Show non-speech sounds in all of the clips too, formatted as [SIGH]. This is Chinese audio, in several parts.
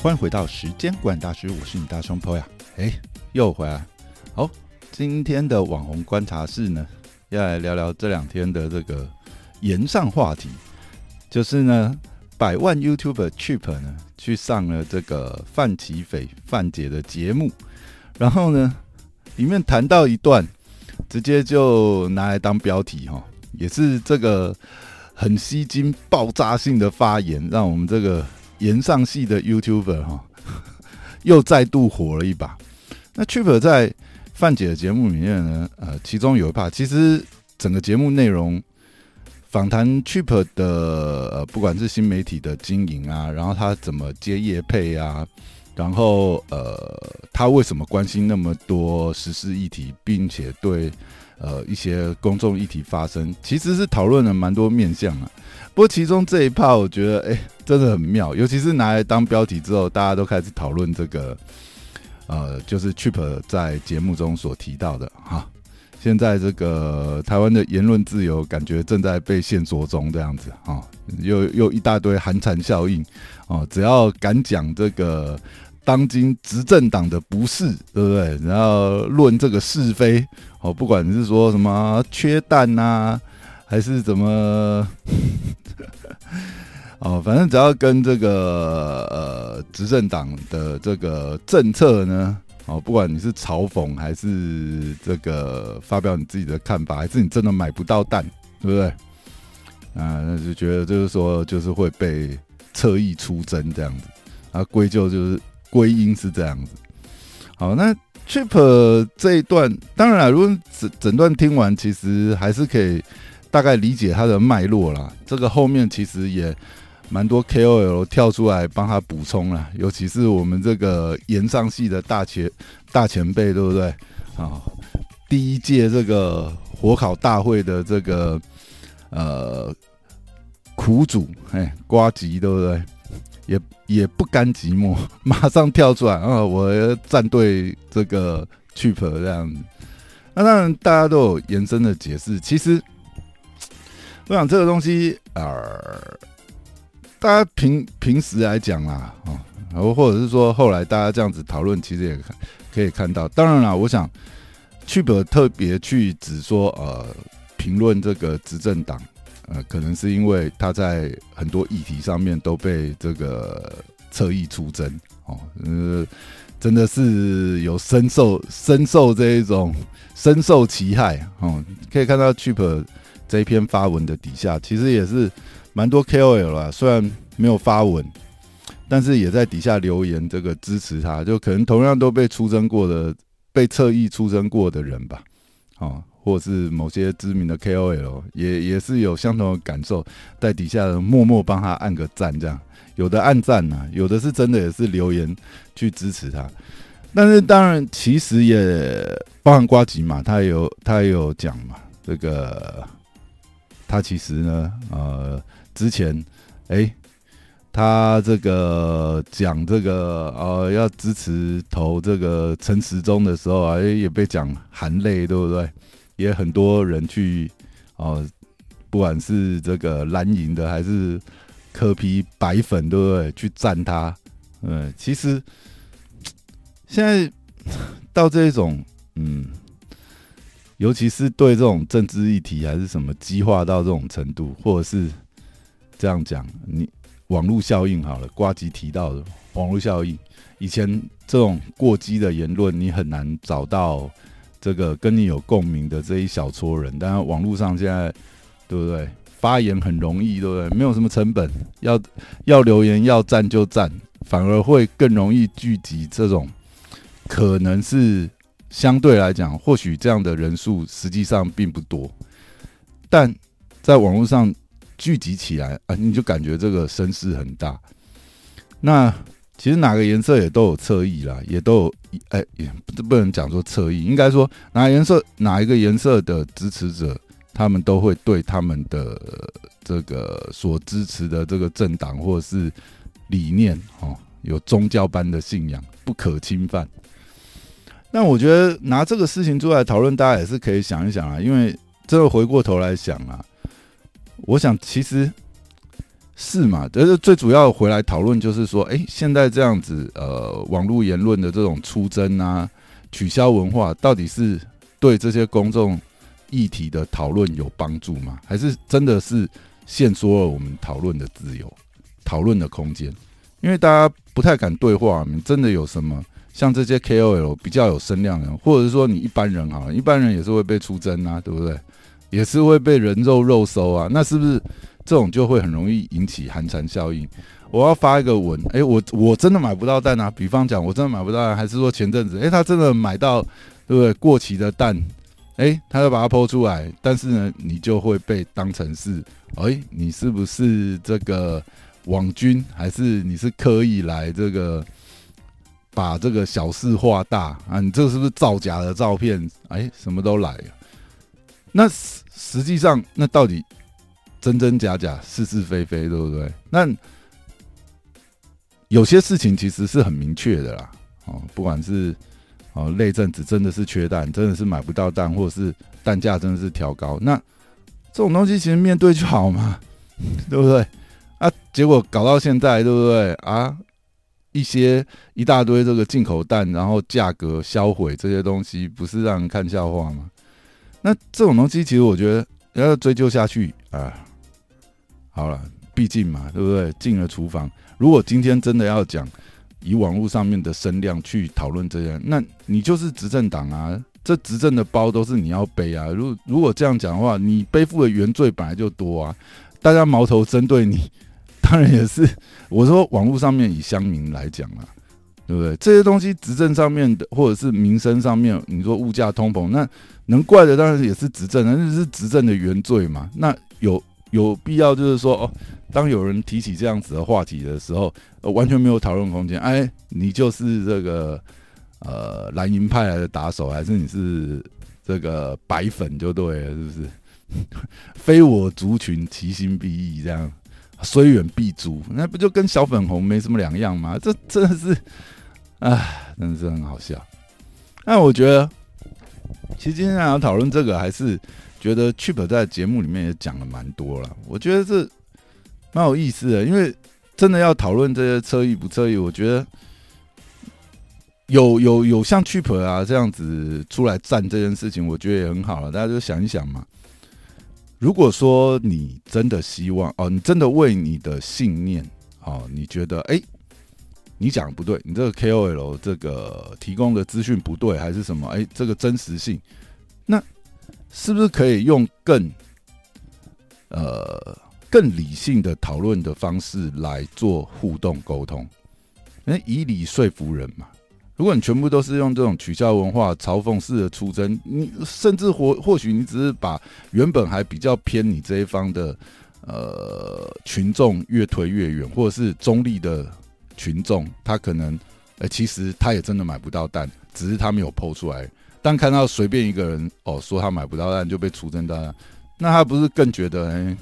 欢迎回到时间管大师，我是你大双胞呀。哎，又回来。好，今天的网红观察室呢，要来聊聊这两天的这个延上话题，就是呢，百万 YouTube Chip 呢去上了这个范奇斐范姐的节目，然后呢，里面谈到一段，直接就拿来当标题哈，也是这个很吸睛、爆炸性的发言，让我们这个。延上系的 YouTuber 哈，[LAUGHS] 又再度火了一把。那 Trip 在范姐的节目里面呢，呃，其中有一 part，其实整个节目内容访谈 Trip 的，呃，不管是新媒体的经营啊，然后他怎么接业配啊，然后呃，他为什么关心那么多时事议题，并且对呃一些公众议题发生，其实是讨论了蛮多面向啊。不过其中这一 part 我觉得哎真的很妙，尤其是拿来当标题之后，大家都开始讨论这个，呃，就是 Chip 在节目中所提到的哈。现在这个台湾的言论自由感觉正在被限缩中，这样子啊，又又一大堆寒蝉效应哦，只要敢讲这个当今执政党的不是，对不对？然后论这个是非哦，不管是说什么缺蛋呐。还是怎么？哦，反正只要跟这个呃执政党的这个政策呢，哦，不管你是嘲讽还是这个发表你自己的看法，还是你真的买不到蛋，对不对？啊，那就觉得就是说，就是会被侧翼出征这样子，啊，归咎就是归因是这样子。好，那 Trip 这一段，当然，如果整整段听完，其实还是可以。大概理解它的脉络啦，这个后面其实也蛮多 KOL 跳出来帮他补充了，尤其是我们这个延上系的大前大前辈，对不对？啊，第一届这个火烤大会的这个呃苦主，哎，瓜吉，对不对？也也不甘寂寞，[LAUGHS] 马上跳出来啊！我站队这个 Chip 这样子。那当然，大家都有延伸的解释，其实。我想这个东西，呃，大家平平时来讲啦，啊，然后或者是说后来大家这样子讨论，其实也可以看到。当然啦，我想去不特别去只说呃评论这个执政党，呃，可能是因为他在很多议题上面都被这个侧翼出征哦，呃，真的是有深受深受这一种深受其害哦，可以看到去不。这一篇发文的底下，其实也是蛮多 KOL 啦，虽然没有发文，但是也在底下留言，这个支持他，就可能同样都被出征过的、被侧翼出征过的人吧，哦，或是某些知名的 KOL，也也是有相同的感受，在底下默默帮他按个赞，这样有的按赞呐，有的是真的也是留言去支持他，但是当然其实也包含瓜吉嘛，他也有他也有讲嘛，这个。他其实呢，呃，之前，哎，他这个讲这个，呃，要支持投这个陈时中的时候啊，也被讲含泪，对不对？也很多人去，哦，不管是这个蓝营的还是柯皮白粉，对不对？去赞他，嗯，其实现在到这种，嗯。尤其是对这种政治议题还是什么激化到这种程度，或者是这样讲，你网络效应好了，瓜吉提到的网络效应，以前这种过激的言论，你很难找到这个跟你有共鸣的这一小撮人，但是网络上现在对不对？发言很容易，对不对？没有什么成本，要 [LAUGHS] 要留言要赞就赞，反而会更容易聚集这种可能是。相对来讲，或许这样的人数实际上并不多，但在网络上聚集起来啊，你就感觉这个声势很大。那其实哪个颜色也都有侧翼啦，也都有哎，也不不能讲说侧翼，应该说哪颜色哪一个颜色的支持者，他们都会对他们的这个所支持的这个政党或者是理念哦，有宗教般的信仰，不可侵犯。那我觉得拿这个事情出来讨论，大家也是可以想一想啊。因为这个回过头来想啊，我想其实是嘛？但是最主要回来讨论就是说，哎，现在这样子，呃，网络言论的这种出征啊，取消文化，到底是对这些公众议题的讨论有帮助吗？还是真的是限缩了我们讨论的自由、讨论的空间？因为大家不太敢对话，你真的有什么像这些 KOL 比较有声量的，或者是说你一般人啊，一般人也是会被出征啊，对不对？也是会被人肉肉搜啊，那是不是？这种就会很容易引起寒蝉效应。我要发一个文，哎，我我真的买不到蛋啊！比方讲，我真的买不到蛋，还是说前阵子，哎，他真的买到，对不对？过期的蛋，哎，他就把它剖出来，但是呢，你就会被当成是，哎，你是不是这个网军，还是你是刻意来这个把这个小事化大啊？你这是不是造假的照片？哎，什么都来。那实际上，那到底？真真假假，是是非非，对不对？那有些事情其实是很明确的啦。哦，不管是哦，内政子真的是缺蛋，真的是买不到蛋，或者是蛋价真的是调高，那这种东西其实面对就好嘛，[LAUGHS] 对不对？啊，结果搞到现在，对不对？啊，一些一大堆这个进口蛋，然后价格销毁这些东西，不是让人看笑话吗？那这种东西，其实我觉得要追究下去啊。好了，毕竟嘛，对不对？进了厨房，如果今天真的要讲以网络上面的声量去讨论这样，那你就是执政党啊，这执政的包都是你要背啊。如如果这样讲的话，你背负的原罪本来就多啊，大家矛头针对你，[LAUGHS] 当然也是。我说网络上面以乡民来讲啊，对不对？这些东西执政上面的，或者是民生上面，你说物价通膨，那能怪的当然也是执政，那是执政的原罪嘛。那有。有必要就是说哦，当有人提起这样子的话题的时候，完全没有讨论空间。哎，你就是这个呃蓝营派来的打手，还是你是这个白粉就对了，是不是？[LAUGHS] 非我族群，其心必异，这样虽远必诛，那不就跟小粉红没什么两样吗？这真的是，哎，真的是很好笑。那我觉得，其实今天要讨论这个还是。觉得 Chip 在节目里面也讲了蛮多了，我觉得这蛮有意思的，因为真的要讨论这些车意不车意，我觉得有有有像 Chip 啊这样子出来站这件事情，我觉得也很好了。大家就想一想嘛，如果说你真的希望哦，你真的为你的信念哦，你觉得哎，你讲不对，你这个 KOL 这个提供的资讯不对，还是什么？哎，这个真实性那。是不是可以用更呃更理性的讨论的方式来做互动沟通？哎，以理说服人嘛。如果你全部都是用这种取笑文化、嘲讽式的出征，你甚至或或许你只是把原本还比较偏你这一方的呃群众越推越远，或者是中立的群众，他可能呃其实他也真的买不到蛋，只是他没有剖出来。但看到随便一个人哦说他买不到蛋就被出征单，那他不是更觉得哎，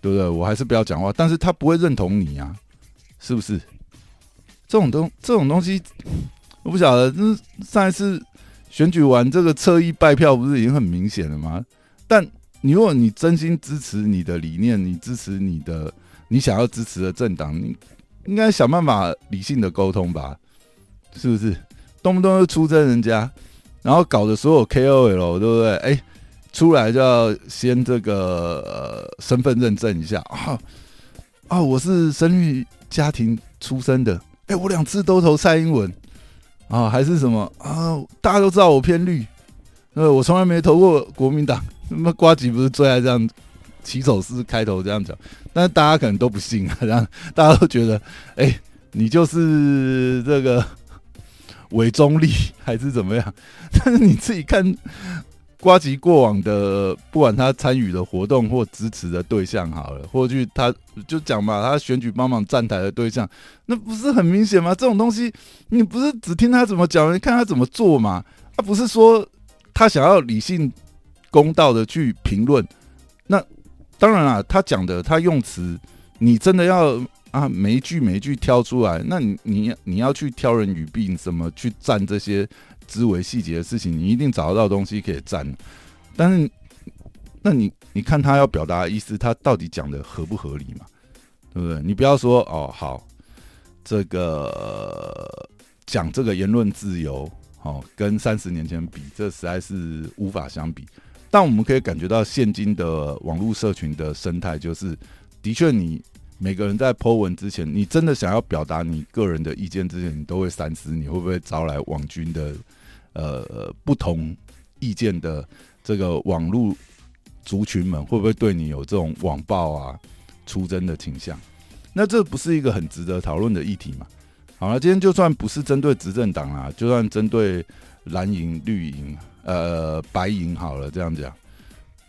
对不对？我还是不要讲话。但是他不会认同你啊，是不是？这种东这种东西，我不晓得。那上一次选举完这个侧翼败票，不是已经很明显了吗？但你如果你真心支持你的理念，你支持你的你想要支持的政党，你应该想办法理性的沟通吧？是不是？动不动就出征人家？然后搞的所有 KOL 对不对？哎，出来就要先这个呃身份认证一下啊啊！我是生育家庭出身的，哎，我两次都投蔡英文啊，还是什么啊？大家都知道我偏绿，呃，我从来没投过国民党。那么瓜吉不是最爱这样起手式开头这样讲，但是大家可能都不信啊，这样大家都觉得哎，你就是这个。伪中立 [LAUGHS] 还是怎么样？[LAUGHS] 但是你自己看瓜吉过往的，不管他参与的活动或支持的对象好了，或去他就讲嘛，他选举帮忙站台的对象，那不是很明显吗？这种东西你不是只听他怎么讲，你看他怎么做嘛？他不是说他想要理性公道的去评论，那当然了，他讲的他用词，你真的要。啊，每一句每一句挑出来，那你你你要去挑人语病，怎么去占这些枝微细节的事情，你一定找得到东西可以占。但是，那你你看他要表达的意思，他到底讲的合不合理嘛？对不对？你不要说哦，好，这个讲这个言论自由，哦，跟三十年前比，这实在是无法相比。但我们可以感觉到，现今的网络社群的生态，就是的确，你每个人在 Po 文之前，你真的想要表达你个人的意见之前，你都会三思，你会不会招来网军的呃不同意见的这个网络族群们，会不会对你有这种网暴啊、出征的倾向？那这不是一个很值得讨论的议题嘛？好了，今天就算不是针对执政党啊，就算针对蓝营、绿营。呃，白银好了，这样讲，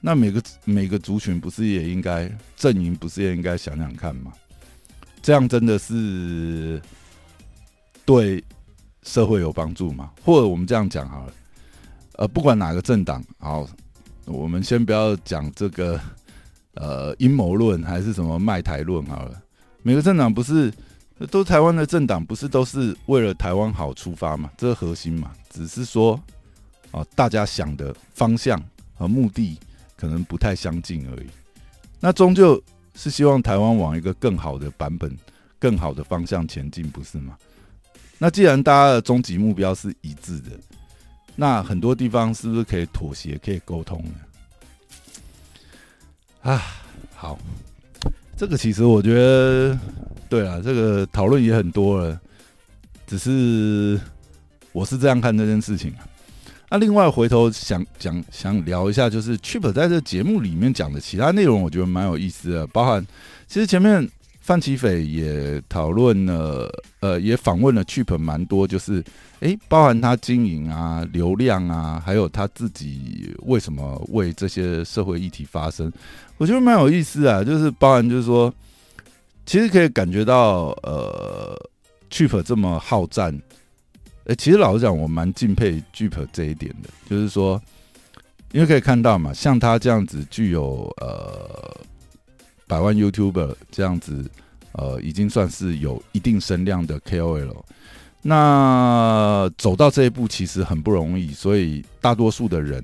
那每个每个族群不是也应该阵营不是也应该想想看吗？这样真的是对社会有帮助吗？或者我们这样讲好了，呃，不管哪个政党，好，我们先不要讲这个呃阴谋论还是什么卖台论好了，每个政党不是都台湾的政党，不是都是为了台湾好出发嘛？这是核心嘛？只是说。啊，大家想的方向和目的可能不太相近而已。那终究是希望台湾往一个更好的版本、更好的方向前进，不是吗？那既然大家的终极目标是一致的，那很多地方是不是可以妥协、可以沟通呢？啊，好，这个其实我觉得，对啊，这个讨论也很多了，只是我是这样看这件事情啊。那另外回头想讲想聊一下，就是 Chip 在这节目里面讲的其他内容，我觉得蛮有意思的。包含其实前面范奇斐也讨论了，呃，也访问了 Chip 蛮多，就是诶，包含他经营啊、流量啊，还有他自己为什么为这些社会议题发声，我觉得蛮有意思啊。就是包含就是说，其实可以感觉到，呃，Chip 这么好战。其实老实讲，我蛮敬佩 Jeep 这一点的，就是说，因为可以看到嘛，像他这样子具有呃百万 YouTuber 这样子，呃，已经算是有一定声量的 KOL，那走到这一步其实很不容易，所以大多数的人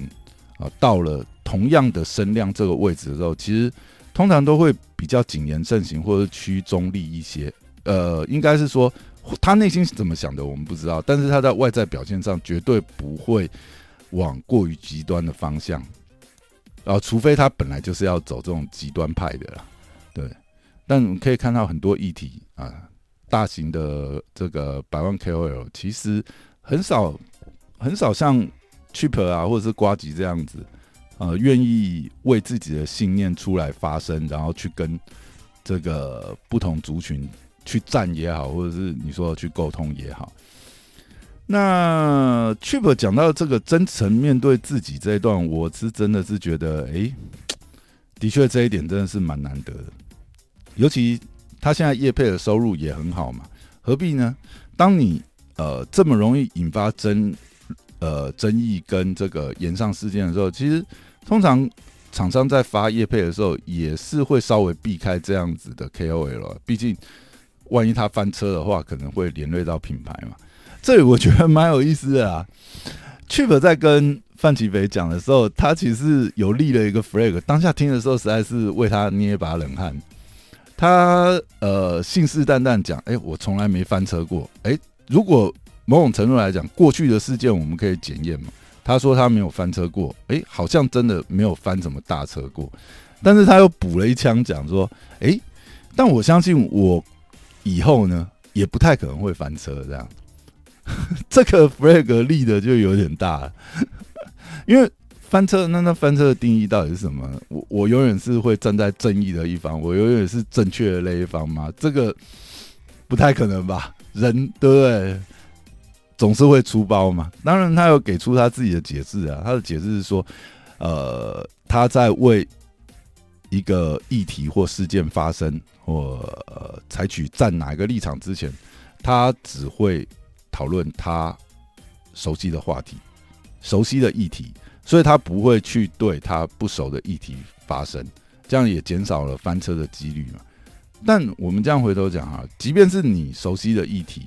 啊，到了同样的声量这个位置的时候，其实通常都会比较谨言慎行或者趋中立一些，呃，应该是说。他内心是怎么想的，我们不知道。但是他在外在表现上绝对不会往过于极端的方向，啊，除非他本来就是要走这种极端派的啦。对，但可以看到很多议题啊，大型的这个百万 KOL 其实很少很少像 Cheap 啊或者是瓜吉这样子，呃，愿意为自己的信念出来发声，然后去跟这个不同族群。去站也好，或者是你说去沟通也好，那 Chip 讲到这个真诚面对自己这一段，我是真的是觉得，哎，[TSK] 的确这一点真的是蛮难得的。尤其他现在业配的收入也很好嘛，何必呢？当你呃这么容易引发争呃争议跟这个延上事件的时候，其实通常厂商在发业配的时候，也是会稍微避开这样子的 KOL，毕竟。万一他翻车的话，可能会连累到品牌嘛？这里我觉得蛮有意思的啊。Chip 在跟范奇飞讲的时候，他其实有立了一个 flag。当下听的时候，实在是为他捏一把冷汗。他呃信誓旦旦讲：“哎，我从来没翻车过。”哎，如果某种程度来讲，过去的事件我们可以检验嘛？他说他没有翻车过，哎，好像真的没有翻什么大车过。但是他又补了一枪讲说：“哎，但我相信我。”以后呢，也不太可能会翻车这样。[LAUGHS] 这个 flag 立的就有点大了，[LAUGHS] 因为翻车，那那翻车的定义到底是什么？我我永远是会站在正义的一方，我永远是正确的那一方吗？这个不太可能吧？人对不对？总是会出包嘛。当然，他有给出他自己的解释啊。他的解释是说，呃，他在为一个议题或事件发生。或采取站哪一个立场之前，他只会讨论他熟悉的话题、熟悉的议题，所以他不会去对他不熟的议题发生，这样也减少了翻车的几率嘛。但我们这样回头讲啊，即便是你熟悉的议题，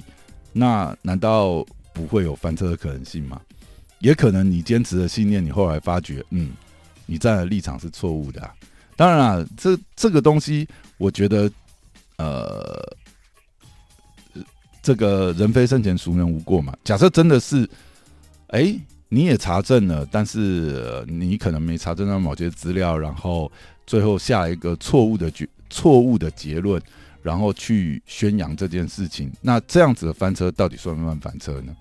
那难道不会有翻车的可能性吗？也可能你坚持的信念，你后来发觉，嗯，你站的立场是错误的。当然了，这这个东西。我觉得，呃，这个人非圣贤，孰能无过嘛？假设真的是，哎，你也查证了，但是你可能没查证到某些资料，然后最后下一个错误的决错误的结论，然后去宣扬这件事情，那这样子的翻车到底算不算翻车呢？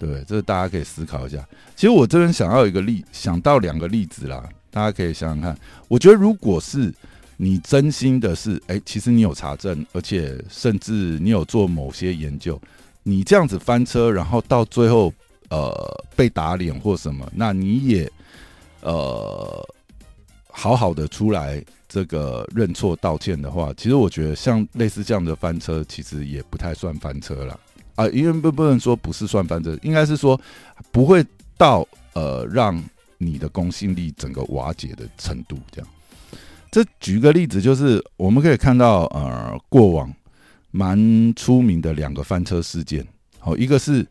对不对？这大家可以思考一下。其实我这边想要一个例，想到两个例子啦，大家可以想想看。我觉得如果是你真心的是，哎，其实你有查证，而且甚至你有做某些研究，你这样子翻车，然后到最后呃被打脸或什么，那你也呃好好的出来这个认错道歉的话，其实我觉得像类似这样的翻车，其实也不太算翻车了。啊，因为不不能说不是算翻车，应该是说不会到呃让你的公信力整个瓦解的程度。这样，这举个例子，就是我们可以看到呃过往蛮出名的两个翻车事件。好，一个是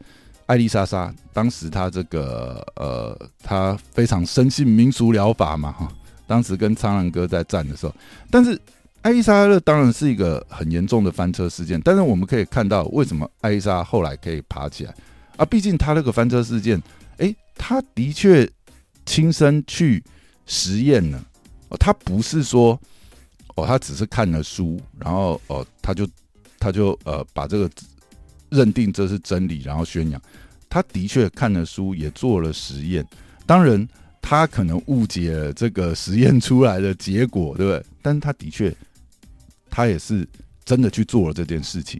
艾丽莎莎，当时她这个呃她非常深信民俗疗法嘛，哈，当时跟苍兰哥在战的时候，但是。艾丽莎勒当然是一个很严重的翻车事件，但是我们可以看到，为什么艾丽莎后来可以爬起来啊？毕竟他那个翻车事件，诶，他的确亲身去实验了，哦，他不是说哦，他只是看了书，然后哦，他就他就呃把这个认定这是真理，然后宣扬。他的确看了书，也做了实验，当然他可能误解了这个实验出来的结果，对不对？但是他的确。他也是真的去做了这件事情，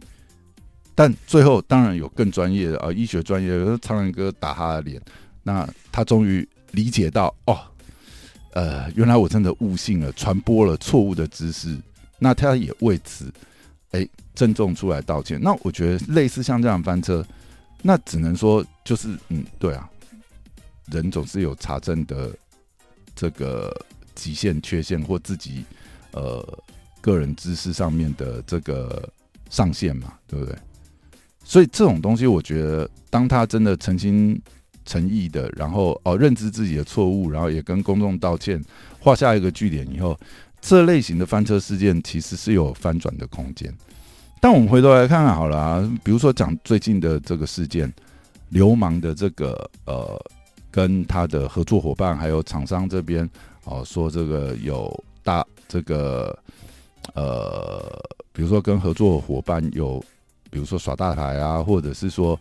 但最后当然有更专业的啊，医学专业的苍兰哥打他的脸，那他终于理解到哦，呃，原来我真的悟性了，传播了错误的知识，那他也为此哎郑重出来道歉。那我觉得类似像这样翻车，那只能说就是嗯，对啊，人总是有查证的这个极限、缺陷或自己呃。个人知识上面的这个上限嘛，对不对？所以这种东西，我觉得，当他真的曾经诚意的，然后哦认知自己的错误，然后也跟公众道歉，画下一个句点以后，这类型的翻车事件其实是有翻转的空间。但我们回头来看看好了啊，比如说讲最近的这个事件，流氓的这个呃，跟他的合作伙伴还有厂商这边哦说这个有大这个。呃，比如说跟合作伙伴有，比如说耍大牌啊，或者是说，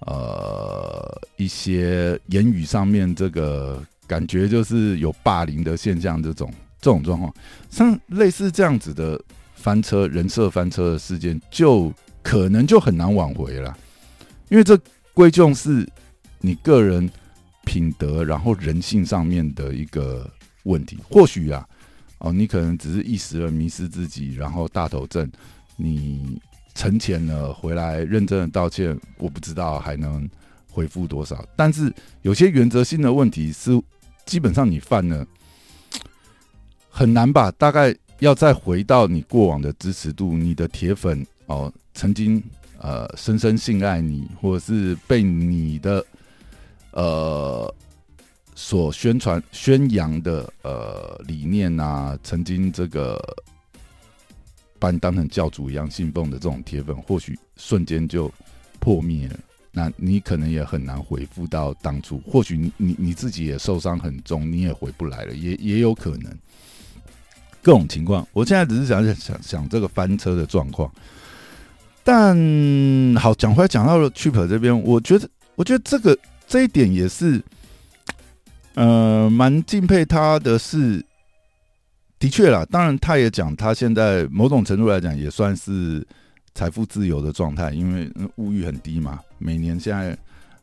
呃，一些言语上面这个感觉就是有霸凌的现象，这种这种状况，像类似这样子的翻车人设翻车的事件，就可能就很难挽回了，因为这归咎是你个人品德，然后人性上面的一个问题，或许啊。哦，你可能只是一时而迷失自己，然后大头症，你沉潜了回来，认真的道歉，我不知道还能回复多少。但是有些原则性的问题是，基本上你犯了很难吧？大概要再回到你过往的支持度，你的铁粉哦，曾经呃深深信赖你，或者是被你的呃。所宣传宣扬的呃理念啊，曾经这个把你当成教主一样信奉的这种铁粉，或许瞬间就破灭了。那你可能也很难回复到当初，或许你你你自己也受伤很重，你也回不来了，也也有可能各种情况。我现在只是想想想这个翻车的状况。但好讲回来，讲到了 Chip 这边，我觉得我觉得这个这一点也是。呃，蛮敬佩他的是，的确啦。当然，他也讲他现在某种程度来讲也算是财富自由的状态，因为物欲很低嘛。每年现在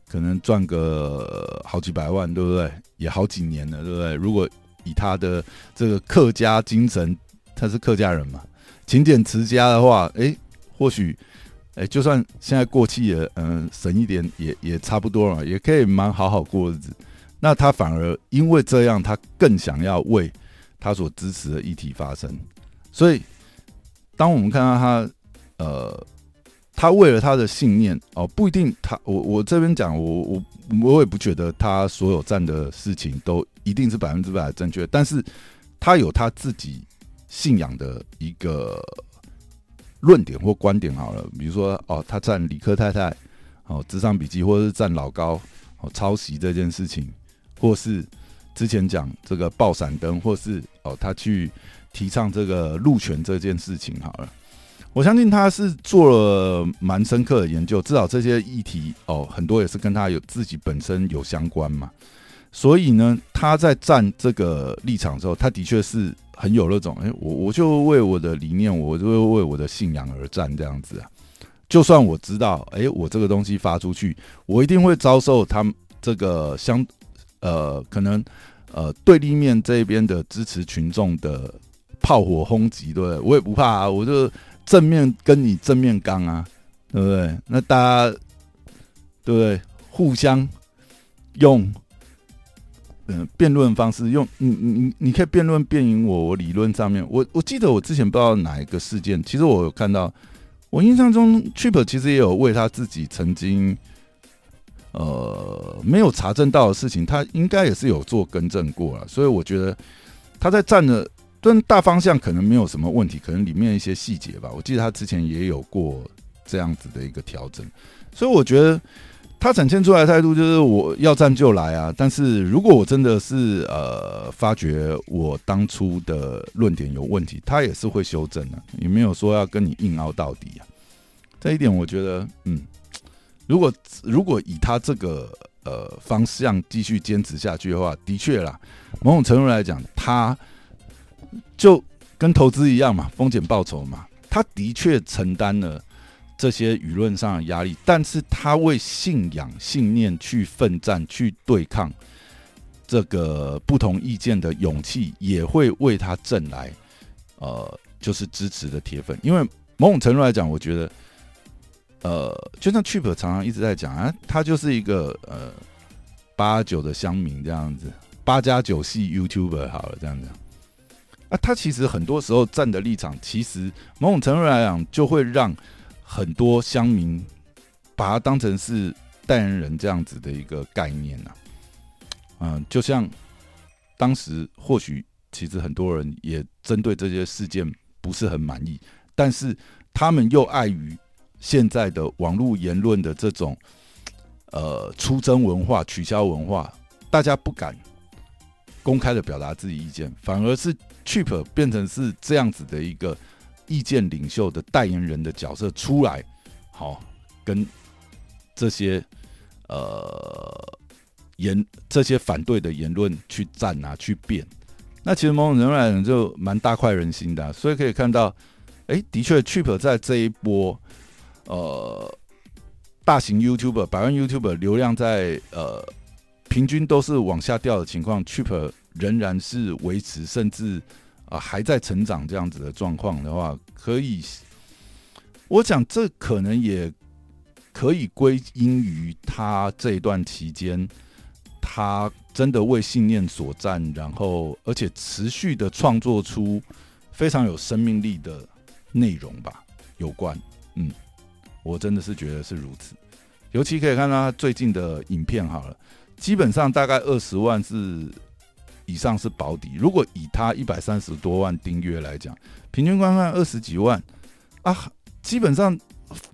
可能赚个好几百万，对不对？也好几年了，对不对？如果以他的这个客家精神，他是客家人嘛，勤俭持家的话，哎，或许哎，就算现在过气了，嗯，省一点也也差不多了，也可以蛮好好过日子。那他反而因为这样，他更想要为他所支持的议题发生。所以，当我们看到他，呃，他为了他的信念哦，不一定他我我这边讲，我我我也不觉得他所有站的事情都一定是百分之百正确，但是他有他自己信仰的一个论点或观点好了，比如说哦，他赞理科太太哦，智商笔记，或者是赞老高哦，抄袭这件事情，或是之前讲这个爆闪灯，或是哦，他去提倡这个路权这件事情好了。我相信他是做了蛮深刻的研究，至少这些议题哦，很多也是跟他有自己本身有相关嘛。所以呢，他在站这个立场的时候，他的确是很有那种，哎，我我就为我的理念，我就会为我的信仰而战这样子啊。就算我知道，哎，我这个东西发出去，我一定会遭受他们这个相呃，可能呃对立面这边的支持群众的炮火轰击，对对？我也不怕啊，我就正面跟你正面刚啊，对不对？那大家对不对？互相用。嗯，辩论方式用你你你可以辩论辩赢我，我理论上面，我我记得我之前不知道哪一个事件，其实我有看到，我印象中 Chip 其实也有为他自己曾经呃没有查证到的事情，他应该也是有做更正过了，所以我觉得他在站的但大方向可能没有什么问题，可能里面一些细节吧，我记得他之前也有过这样子的一个调整，所以我觉得。他展现出来的态度就是我要站就来啊！但是如果我真的是呃发觉我当初的论点有问题，他也是会修正的，也没有说要跟你硬凹到底啊。这一点我觉得，嗯，如果如果以他这个呃方向继续坚持下去的话，的确啦，某种程度来讲，他就跟投资一样嘛，风险报酬嘛，他的确承担了。这些舆论上的压力，但是他为信仰、信念去奋战、去对抗这个不同意见的勇气，也会为他挣来，呃，就是支持的铁粉。因为某种程度来讲，我觉得，呃，就像 Chip 常常一直在讲啊，他就是一个呃八九的乡民这样子，八加九系 YouTuber 好了这样子。啊，他其实很多时候站的立场，其实某种程度来讲，就会让。很多乡民把它当成是代言人这样子的一个概念呐，嗯，就像当时或许其实很多人也针对这些事件不是很满意，但是他们又碍于现在的网络言论的这种呃出征文化、取消文化，大家不敢公开的表达自己意见，反而是 Cheap 变成是这样子的一个。意见领袖的代言人的角色出来，好跟这些呃言这些反对的言论去战啊，去辩。那其实某种程度来就蛮大快人心的，所以可以看到，哎，的确，Chip 在这一波呃大型 YouTube 百万 YouTube 流量在呃平均都是往下掉的情况，Chip 仍然是维持甚至。啊，还在成长这样子的状况的话，可以，我想这可能也可以归因于他这一段期间，他真的为信念所战，然后而且持续的创作出非常有生命力的内容吧。有关，嗯，我真的是觉得是如此。尤其可以看到他最近的影片，好了，基本上大概二十万是。以上是保底。如果以他一百三十多万订阅来讲，平均观看二十几万啊，基本上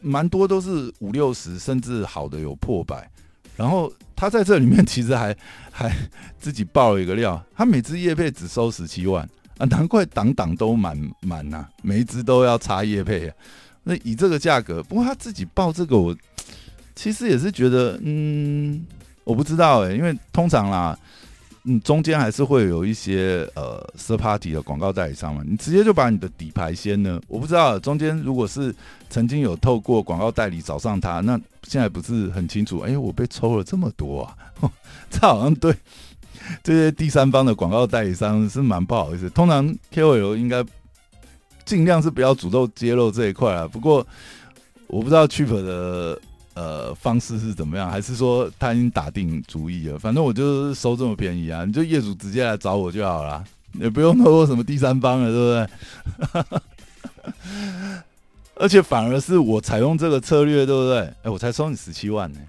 蛮多都是五六十，甚至好的有破百。然后他在这里面其实还 [LAUGHS] 还自己爆了一个料，他每支叶配只收十七万啊，难怪档档都满满呐，每一支都要插叶配啊。那以这个价格，不过他自己报这个，我其实也是觉得，嗯，我不知道哎，因为通常啦。嗯，中间还是会有一些呃，third party 的广告代理商嘛，你直接就把你的底牌先呢？我不知道中间如果是曾经有透过广告代理找上他，那现在不是很清楚？哎，我被抽了这么多啊！[LAUGHS] 这好像对 [LAUGHS] 这些第三方的广告代理商是蛮不好意思。通常 KOL 应该尽量是不要主动揭露这一块啊。不过我不知道 Cheap 的。呃，方式是怎么样？还是说他已经打定主意了？反正我就是收这么便宜啊！你就业主直接来找我就好了，也不用透过什么第三方了，对不对？[LAUGHS] 而且反而是我采用这个策略，对不对？哎，我才收你十七万呢，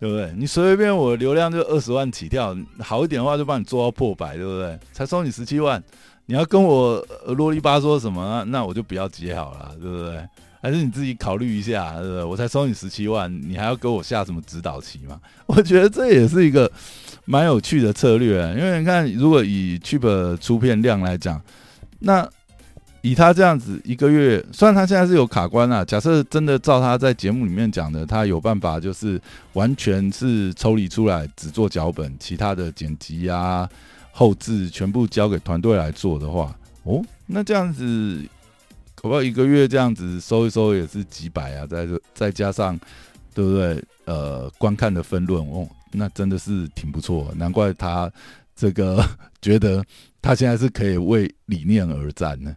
对不对？你随随便我流量就二十万起跳，好一点的话就帮你做到破百，对不对？才收你十七万，你要跟我啰里吧嗦什么？那我就不要接好了，对不对？还是你自己考虑一下，对不对？我才收你十七万，你还要给我下什么指导期吗？[LAUGHS] 我觉得这也是一个蛮有趣的策略，因为你看，如果以 Cheap 出片量来讲，那以他这样子一个月，虽然他现在是有卡关啊，假设真的照他在节目里面讲的，他有办法就是完全是抽离出来，只做脚本，其他的剪辑啊、后置全部交给团队来做的话，哦，那这样子，恐怕一个月这样子收一收也是几百啊，再再加上，对不对？呃，观看的分论哦，那真的是挺不错，难怪他这个 [LAUGHS] 觉得他现在是可以为理念而战呢。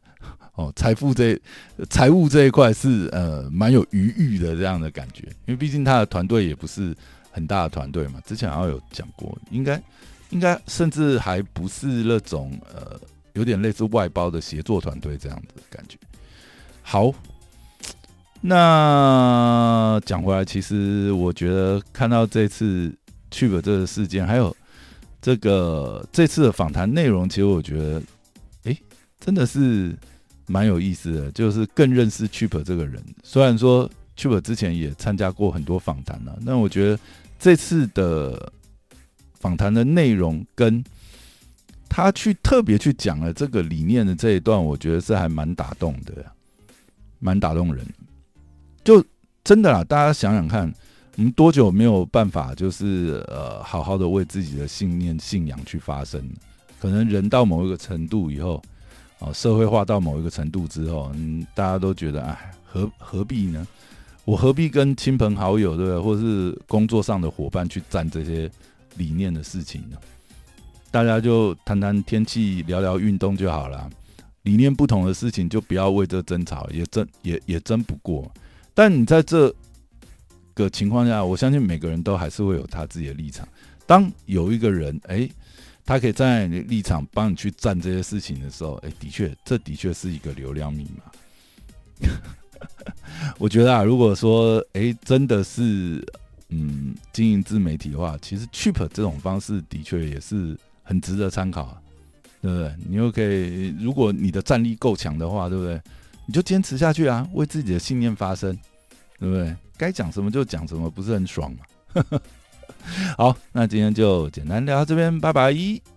哦，财富这财务这一块是呃蛮有余裕的这样的感觉，因为毕竟他的团队也不是很大的团队嘛。之前好像有讲过，应该应该甚至还不是那种呃有点类似外包的协作团队这样子的感觉。好，那讲回来，其实我觉得看到这次去了这个事件，还有这个这次的访谈内容，其实我觉得，哎，真的是。蛮有意思的，就是更认识 Chip 这个人。虽然说 Chip 之前也参加过很多访谈了，那我觉得这次的访谈的内容跟他去特别去讲了这个理念的这一段，我觉得是还蛮打动的，蛮打动人。就真的啦，大家想想看，我们多久没有办法就是呃好好的为自己的信念、信仰去发声？可能人到某一个程度以后。哦，社会化到某一个程度之后，嗯，大家都觉得，哎，何何必呢？我何必跟亲朋好友，对？或是工作上的伙伴去战这些理念的事情呢？大家就谈谈天气，聊聊运动就好了。理念不同的事情，就不要为这争吵，也争也也争不过。但你在这个情况下，我相信每个人都还是会有他自己的立场。当有一个人，哎。他可以站在你的立场帮你去站这些事情的时候，哎，的确，这的确是一个流量密码。[LAUGHS] 我觉得啊，如果说哎，真的是嗯经营自媒体的话，其实 cheap 这种方式的确也是很值得参考，对不对？你又可以，如果你的战力够强的话，对不对？你就坚持下去啊，为自己的信念发声，对不对？该讲什么就讲什么，不是很爽吗？[LAUGHS] 好，那今天就简单聊到这边，拜拜。